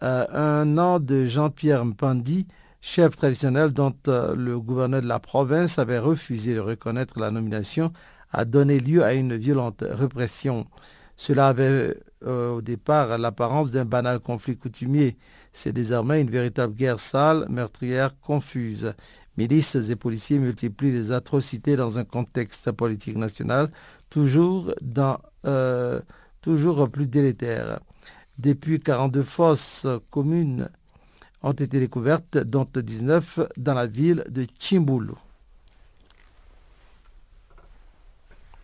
euh, un an de Jean-Pierre Mpandi, chef traditionnel dont euh, le gouverneur de la province avait refusé de reconnaître la nomination, a donné lieu à une violente répression. Cela avait euh, au départ l'apparence d'un banal conflit coutumier. C'est désormais une véritable guerre sale, meurtrière, confuse. Milices et policiers multiplient les atrocités dans un contexte politique national toujours, dans, toujours plus délétère. Depuis 42 fosses communes ont été découvertes, dont 19 dans la ville de Chimbulu.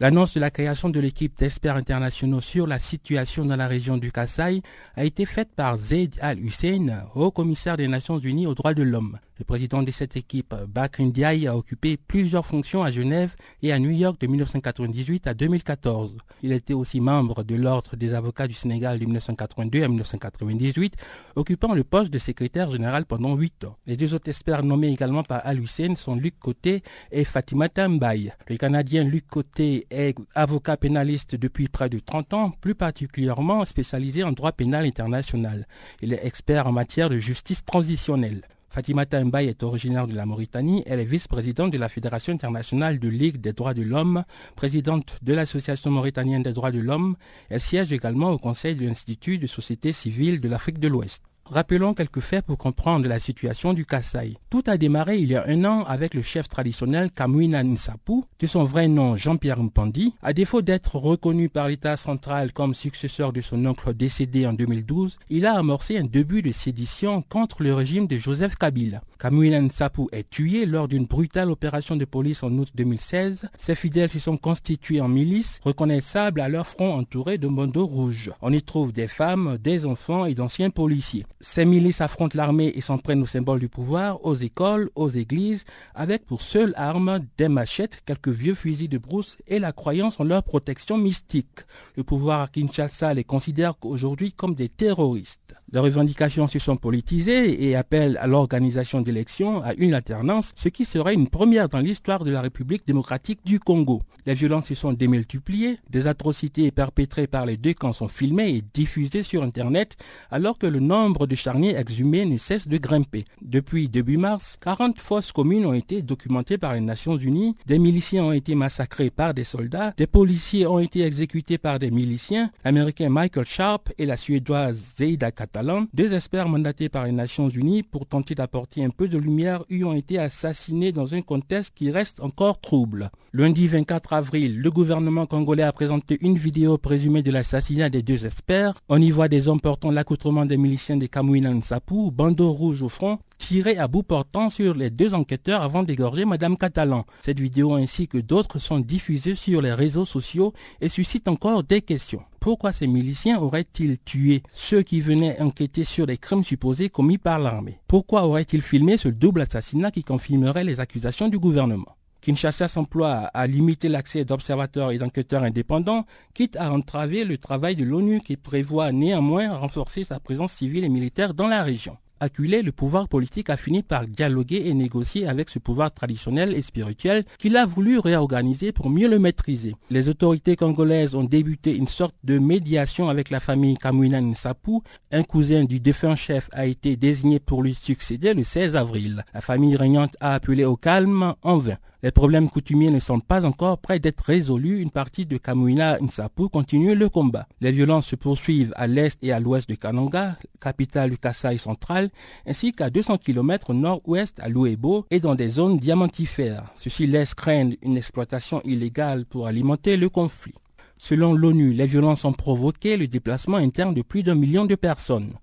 L'annonce de la création de l'équipe d'experts internationaux sur la situation dans la région du Kasaï a été faite par Zaid Al-Hussein, haut commissaire des Nations Unies aux droits de l'homme. Le président de cette équipe, Bakr a occupé plusieurs fonctions à Genève et à New York de 1998 à 2014. Il était aussi membre de l'Ordre des avocats du Sénégal de 1982 à 1998, occupant le poste de secrétaire général pendant huit ans. Les deux autres experts nommés également par Al-Hussein sont Luc Côté et Fatima Tambaye. Le Canadien Luc Côté est avocat pénaliste depuis près de 30 ans, plus particulièrement spécialisé en droit pénal international. Il est expert en matière de justice transitionnelle. Fatima Mbaye est originaire de la Mauritanie. Elle est vice-présidente de la Fédération internationale de Ligue des droits de l'homme, présidente de l'Association mauritanienne des droits de l'homme. Elle siège également au conseil de l'Institut de société civile de l'Afrique de l'Ouest. Rappelons quelques faits pour comprendre la situation du Kassai. Tout a démarré il y a un an avec le chef traditionnel Kamwina Nsapu, de son vrai nom Jean-Pierre Mpandi. À défaut d'être reconnu par l'État central comme successeur de son oncle décédé en 2012, il a amorcé un début de sédition contre le régime de Joseph Kabila. Kamwina Nsapu est tué lors d'une brutale opération de police en août 2016. Ses fidèles se sont constitués en milices, reconnaissables à leur front entouré de bandeaux rouges. On y trouve des femmes, des enfants et d'anciens policiers. Ces milices affrontent l'armée et s'en prennent aux symboles du pouvoir, aux écoles, aux églises, avec pour seule arme des machettes, quelques vieux fusils de brousse et la croyance en leur protection mystique. Le pouvoir à Kinshasa les considère aujourd'hui comme des terroristes. Leurs revendications se sont politisées et appellent à l'organisation d'élections à une alternance, ce qui serait une première dans l'histoire de la République démocratique du Congo. Les violences se sont démultipliées, des atrocités perpétrées par les deux camps sont filmées et diffusées sur Internet, alors que le nombre de charniers exhumés ne cesse de grimper. Depuis début mars, 40 fosses communes ont été documentées par les Nations Unies, des miliciens ont été massacrés par des soldats, des policiers ont été exécutés par des miliciens, l'Américain Michael Sharp et la Suédoise Zeida Kata deux experts mandatés par les Nations Unies pour tenter d'apporter un peu de lumière y ont été assassinés dans un contexte qui reste encore trouble. Lundi 24 avril, le gouvernement congolais a présenté une vidéo présumée de l'assassinat des deux experts. On y voit des hommes portant l'accoutrement des miliciens de Kamouina Nsapu, bandeau rouge au front, tirés à bout portant sur les deux enquêteurs avant d'égorger Madame Catalan. Cette vidéo ainsi que d'autres sont diffusées sur les réseaux sociaux et suscitent encore des questions. Pourquoi ces miliciens auraient-ils tué ceux qui venaient enquêter sur les crimes supposés commis par l'armée? Pourquoi auraient-ils filmé ce double assassinat qui confirmerait les accusations du gouvernement? Kinshasa s'emploie à limiter l'accès d'observateurs et d'enquêteurs indépendants, quitte à entraver le travail de l'ONU qui prévoit néanmoins renforcer sa présence civile et militaire dans la région acculé, le pouvoir politique a fini par dialoguer et négocier avec ce pouvoir traditionnel et spirituel qu'il a voulu réorganiser pour mieux le maîtriser. Les autorités congolaises ont débuté une sorte de médiation avec la famille Kamwina Nsapu. Un cousin du défunt chef a été désigné pour lui succéder le 16 avril. La famille régnante a appelé au calme en vain. Les problèmes coutumiers ne sont pas encore prêts d'être résolus. Une partie de Kamouina Nsapu continue le combat. Les violences se poursuivent à l'est et à l'ouest de Kananga, capitale du Kasaï central, ainsi qu'à 200 km nord-ouest à Louébo et dans des zones diamantifères. Ceci laisse craindre une exploitation illégale pour alimenter le conflit. Selon l'ONU, les violences ont provoqué le déplacement interne de plus d'un million de personnes.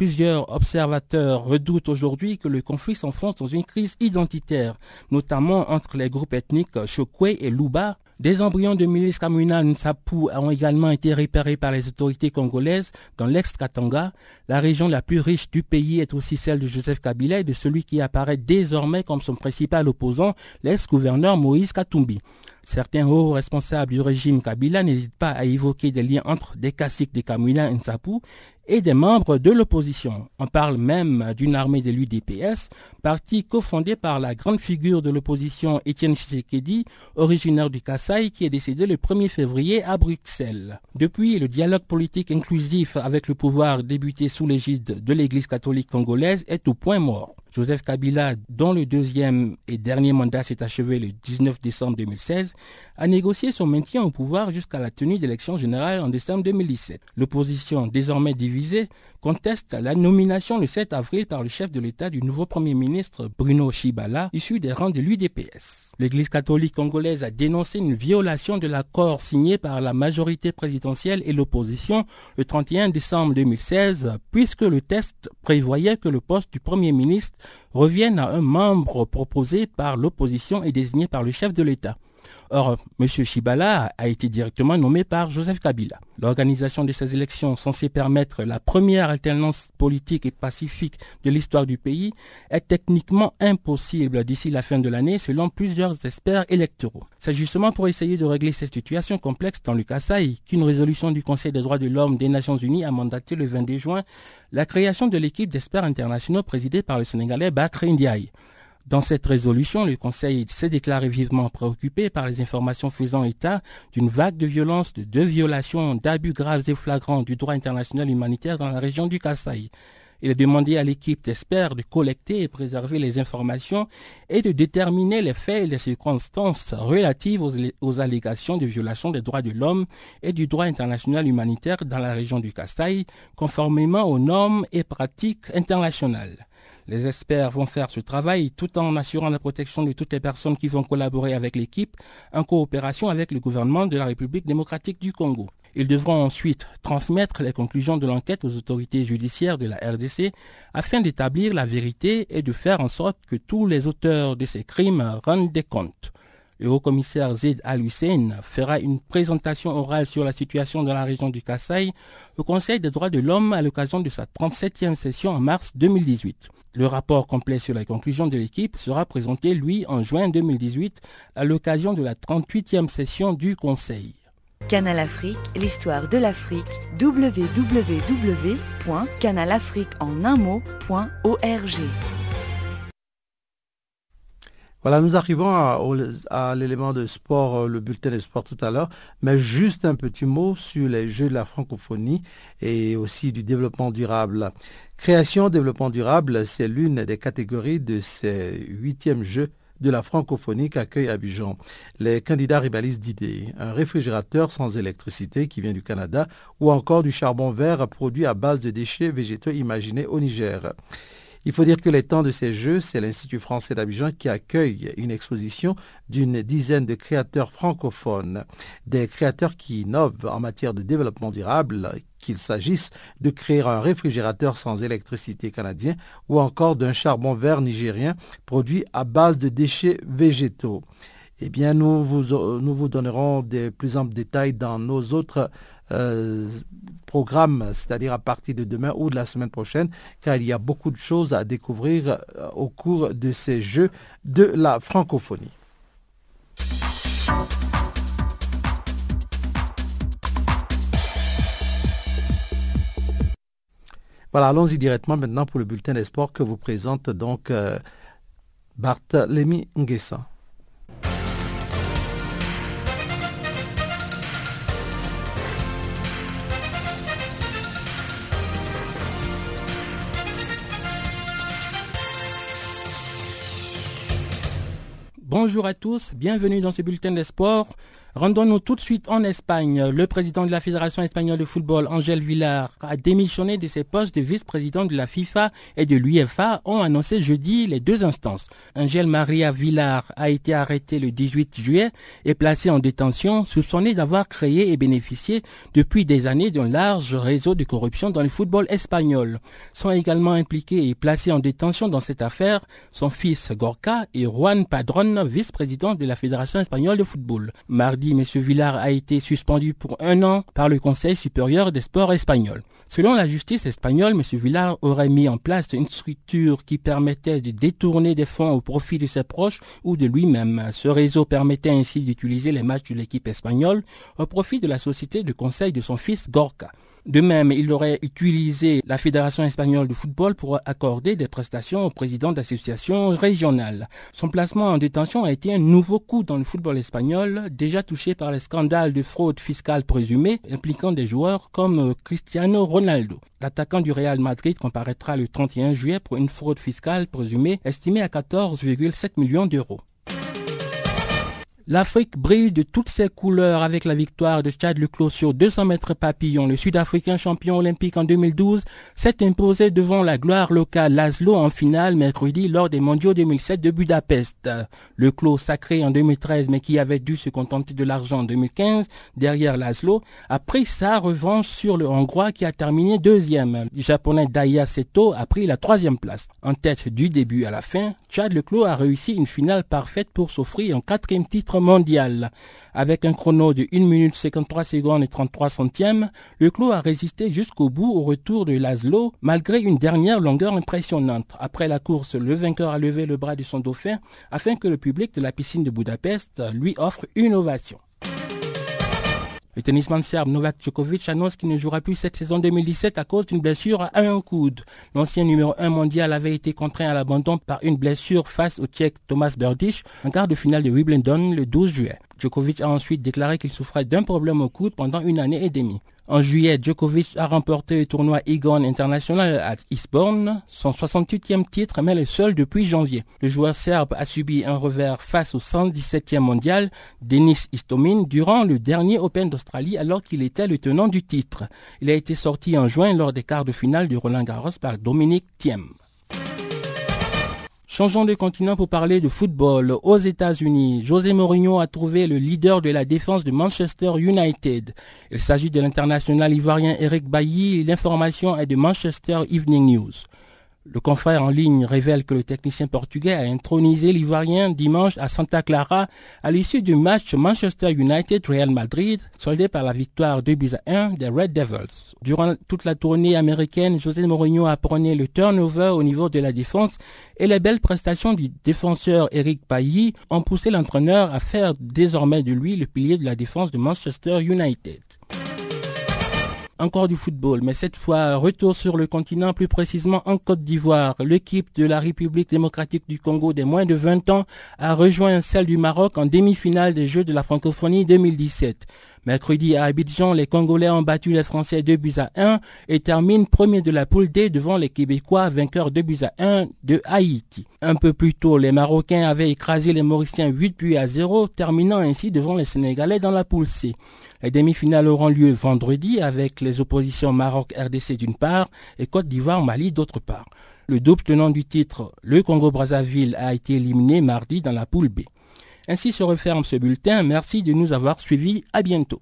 Plusieurs observateurs redoutent aujourd'hui que le conflit s'enfonce dans une crise identitaire, notamment entre les groupes ethniques Chokwe et Luba. Des embryons de milices communales Nsapu ont également été repérés par les autorités congolaises dans l'ex-Katanga. La région la plus riche du pays est aussi celle de Joseph Kabila et de celui qui apparaît désormais comme son principal opposant, l'ex-gouverneur Moïse Katumbi. Certains hauts responsables du régime Kabila n'hésitent pas à évoquer des liens entre des caciques de Kamina Nsapu et des membres de l'opposition. On parle même d'une armée de l'UDPS, parti cofondé par la grande figure de l'opposition Étienne Tshisekedi, originaire du Kassai, qui est décédé le 1er février à Bruxelles. Depuis, le dialogue politique inclusif avec le pouvoir débuté sous l'égide de l'Église catholique congolaise est au point mort. Joseph Kabila, dont le deuxième et dernier mandat s'est achevé le 19 décembre 2016, a négocié son maintien au pouvoir jusqu'à la tenue d'élections générales en décembre 2017. L'opposition, désormais divisée, conteste la nomination le 7 avril par le chef de l'État du nouveau Premier ministre Bruno Shibala, issu des rangs de l'UDPS. L'Église catholique congolaise a dénoncé une violation de l'accord signé par la majorité présidentielle et l'opposition le 31 décembre 2016, puisque le test prévoyait que le poste du Premier ministre revienne à un membre proposé par l'opposition et désigné par le chef de l'État. Or, M. Shibala a été directement nommé par Joseph Kabila. L'organisation de ces élections censées permettre la première alternance politique et pacifique de l'histoire du pays est techniquement impossible d'ici la fin de l'année selon plusieurs experts électoraux. C'est justement pour essayer de régler cette situation complexe dans le Kasaï qu'une résolution du Conseil des droits de l'homme des Nations Unies a mandaté le 22 juin la création de l'équipe d'experts internationaux présidée par le Sénégalais Bakr Ndiaye. Dans cette résolution, le Conseil s'est déclaré vivement préoccupé par les informations faisant état d'une vague de violences, de deux violations, d'abus graves et flagrants du droit international humanitaire dans la région du Kasaï. Il a demandé à l'équipe d'experts de collecter et préserver les informations et de déterminer les faits et les circonstances relatives aux, allégations de violation des droits de l'homme et du droit international humanitaire dans la région du Kasaï, conformément aux normes et pratiques internationales. Les experts vont faire ce travail tout en assurant la protection de toutes les personnes qui vont collaborer avec l'équipe en coopération avec le gouvernement de la République démocratique du Congo. Ils devront ensuite transmettre les conclusions de l'enquête aux autorités judiciaires de la RDC afin d'établir la vérité et de faire en sorte que tous les auteurs de ces crimes rendent des comptes. Le haut-commissaire Zed Al-Hussein fera une présentation orale sur la situation dans la région du Kasaï au Conseil des droits de l'homme à l'occasion de sa 37e session en mars 2018. Le rapport complet sur les conclusions de l'équipe sera présenté, lui, en juin 2018 à l'occasion de la 38e session du Conseil. Canal Afrique, l'histoire de l'Afrique, www.canalafriqueenunmot.org. Voilà, nous arrivons à, l'élément de sport, euh, le bulletin de sport tout à l'heure, mais juste un petit mot sur les Jeux de la francophonie et aussi du développement durable. Création, développement durable, c'est l'une des catégories de ces huitièmes Jeux de la francophonie qu'accueille Abidjan. Les candidats rivalisent d'idées. Un réfrigérateur sans électricité qui vient du Canada ou encore du charbon vert produit à base de déchets végétaux imaginés au Niger. Il faut dire que les temps de ces Jeux, c'est l'Institut français d'Abidjan qui accueille une exposition d'une dizaine de créateurs francophones, des créateurs qui innovent en matière de développement durable, qu'il s'agisse de créer un réfrigérateur sans électricité canadien ou encore d'un charbon vert nigérien produit à base de déchets végétaux. Eh bien, nous vous, nous vous donnerons des plus amples détails dans nos autres euh, programmes, c'est-à-dire à partir de demain ou de la semaine prochaine, car il y a beaucoup de choses à découvrir euh, au cours de ces Jeux de la francophonie. Voilà, allons-y directement maintenant pour le bulletin des sports que vous présente donc euh, Barthélemy Nguessa. Bonjour à tous, bienvenue dans ce bulletin des sports. Rendons-nous tout de suite en Espagne. Le président de la Fédération espagnole de football, Angel Villar, a démissionné de ses postes de vice-président de la FIFA et de l'UEFA, ont annoncé jeudi les deux instances. Angel Maria Villar a été arrêté le 18 juillet et placé en détention, soupçonné d'avoir créé et bénéficié depuis des années d'un large réseau de corruption dans le football espagnol. Sont également impliqués et placés en détention dans cette affaire son fils Gorka et Juan Padron, vice-président de la Fédération espagnole de football. M. Villar a été suspendu pour un an par le Conseil supérieur des sports espagnols. Selon la justice espagnole, M. Villar aurait mis en place une structure qui permettait de détourner des fonds au profit de ses proches ou de lui-même. Ce réseau permettait ainsi d'utiliser les matchs de l'équipe espagnole au profit de la société de conseil de son fils Gorka. De même, il aurait utilisé la Fédération espagnole de football pour accorder des prestations au président d'associations régionales. Son placement en détention a été un nouveau coup dans le football espagnol, déjà touché par les scandales de fraude fiscale présumée impliquant des joueurs comme Cristiano Ronaldo. L'attaquant du Real Madrid comparaîtra le 31 juillet pour une fraude fiscale présumée estimée à 14,7 millions d'euros. L'Afrique brille de toutes ses couleurs avec la victoire de Chad Leclos sur 200 mètres papillon. Le Sud-Africain champion olympique en 2012 s'est imposé devant la gloire locale Laszlo en finale mercredi lors des mondiaux 2007 de Budapest. Leclos sacré en 2013 mais qui avait dû se contenter de l'argent en 2015 derrière Laszlo a pris sa revanche sur le Hongrois qui a terminé deuxième. Le Japonais Daya Seto a pris la troisième place. En tête du début à la fin, Chad Leclos a réussi une finale parfaite pour s'offrir un quatrième titre mondial. Avec un chrono de 1 minute 53 secondes et 33 centièmes, le clos a résisté jusqu'au bout au retour de Laszlo, malgré une dernière longueur impressionnante. Après la course, le vainqueur a levé le bras de son dauphin afin que le public de la piscine de Budapest lui offre une ovation. Le tennisman serbe Novak Djokovic annonce qu'il ne jouera plus cette saison 2017 à cause d'une blessure à un coude. L'ancien numéro 1 mondial avait été contraint à l'abandon par une blessure face au Tchèque Thomas Berdych en quart de finale de Wimbledon le 12 juillet. Djokovic a ensuite déclaré qu'il souffrait d'un problème au coude pendant une année et demie. En juillet, Djokovic a remporté le tournoi Egon International à Eastbourne, son 68e titre, mais le seul depuis janvier. Le joueur serbe a subi un revers face au 117e mondial, Denis Istomin, durant le dernier Open d'Australie alors qu'il était le tenant du titre. Il a été sorti en juin lors des quarts de finale du Roland Garros par Dominique Thiem. Changeons de continent pour parler de football. Aux États-Unis, José Mourinho a trouvé le leader de la défense de Manchester United. Il s'agit de l'international ivoirien Eric Bailly. L'information est de Manchester Evening News. Le confrère en ligne révèle que le technicien portugais a intronisé l'Ivoirien dimanche à Santa Clara à l'issue du match Manchester United-Real Madrid, soldé par la victoire 2 buts à 1 des Red Devils. Durant toute la tournée américaine, José Mourinho apprenait le turnover au niveau de la défense et les belles prestations du défenseur Eric Bailly ont poussé l'entraîneur à faire désormais de lui le pilier de la défense de Manchester United encore du football, mais cette fois retour sur le continent, plus précisément en Côte d'Ivoire. L'équipe de la République démocratique du Congo des moins de 20 ans a rejoint celle du Maroc en demi-finale des Jeux de la francophonie 2017. Mercredi à Abidjan, les Congolais ont battu les Français 2 buts à 1 et terminent premier de la poule D devant les Québécois vainqueurs 2 buts à 1 de Haïti. Un peu plus tôt, les Marocains avaient écrasé les Mauriciens 8 buts à 0, terminant ainsi devant les Sénégalais dans la poule C. Les demi-finales auront lieu vendredi avec les oppositions Maroc-RDC d'une part et Côte d'Ivoire-Mali d'autre part. Le double tenant du titre, le Congo-Brazzaville, a été éliminé mardi dans la poule B. Ainsi se referme ce bulletin. Merci de nous avoir suivis. À bientôt.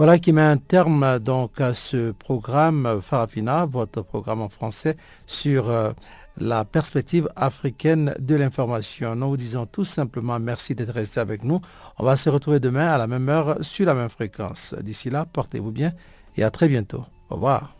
Voilà qui met un terme donc à ce programme Farafina, votre programme en français sur euh, la perspective africaine de l'information. Nous vous disons tout simplement merci d'être resté avec nous. On va se retrouver demain à la même heure sur la même fréquence. D'ici là, portez-vous bien et à très bientôt. Au revoir.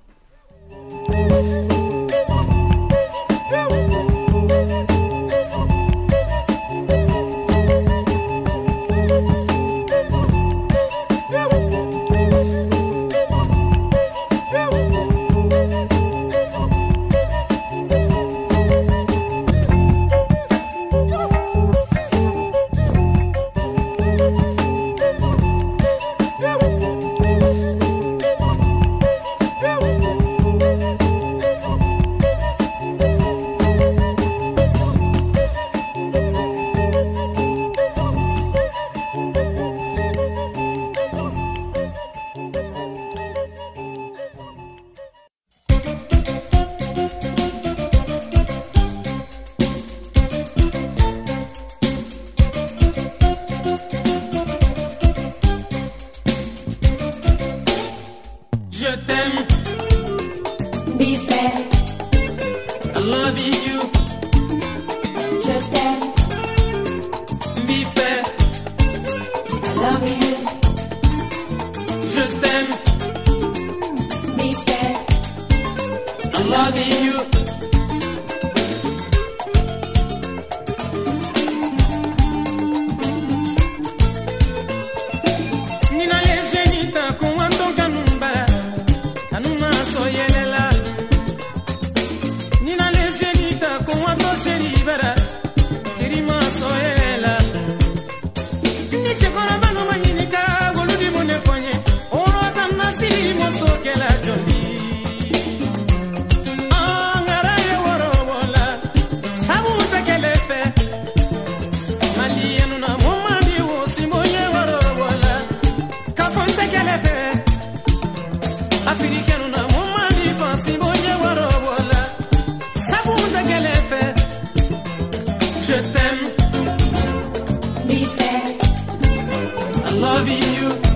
I love you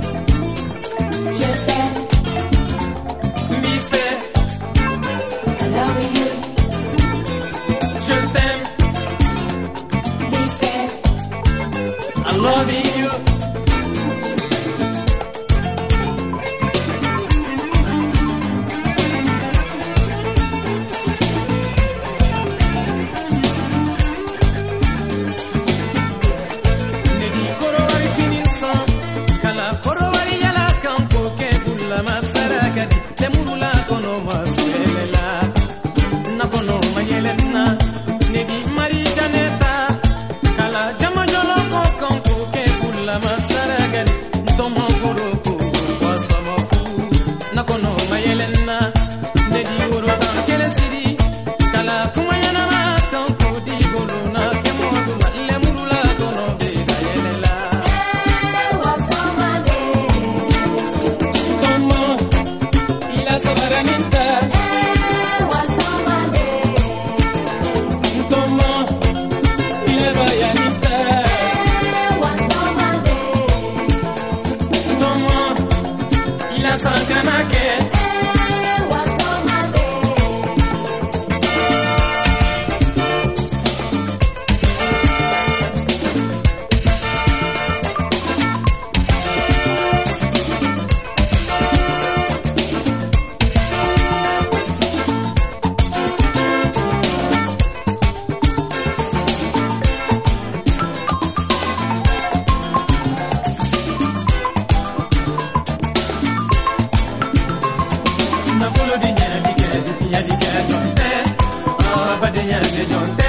fa de ñande ñon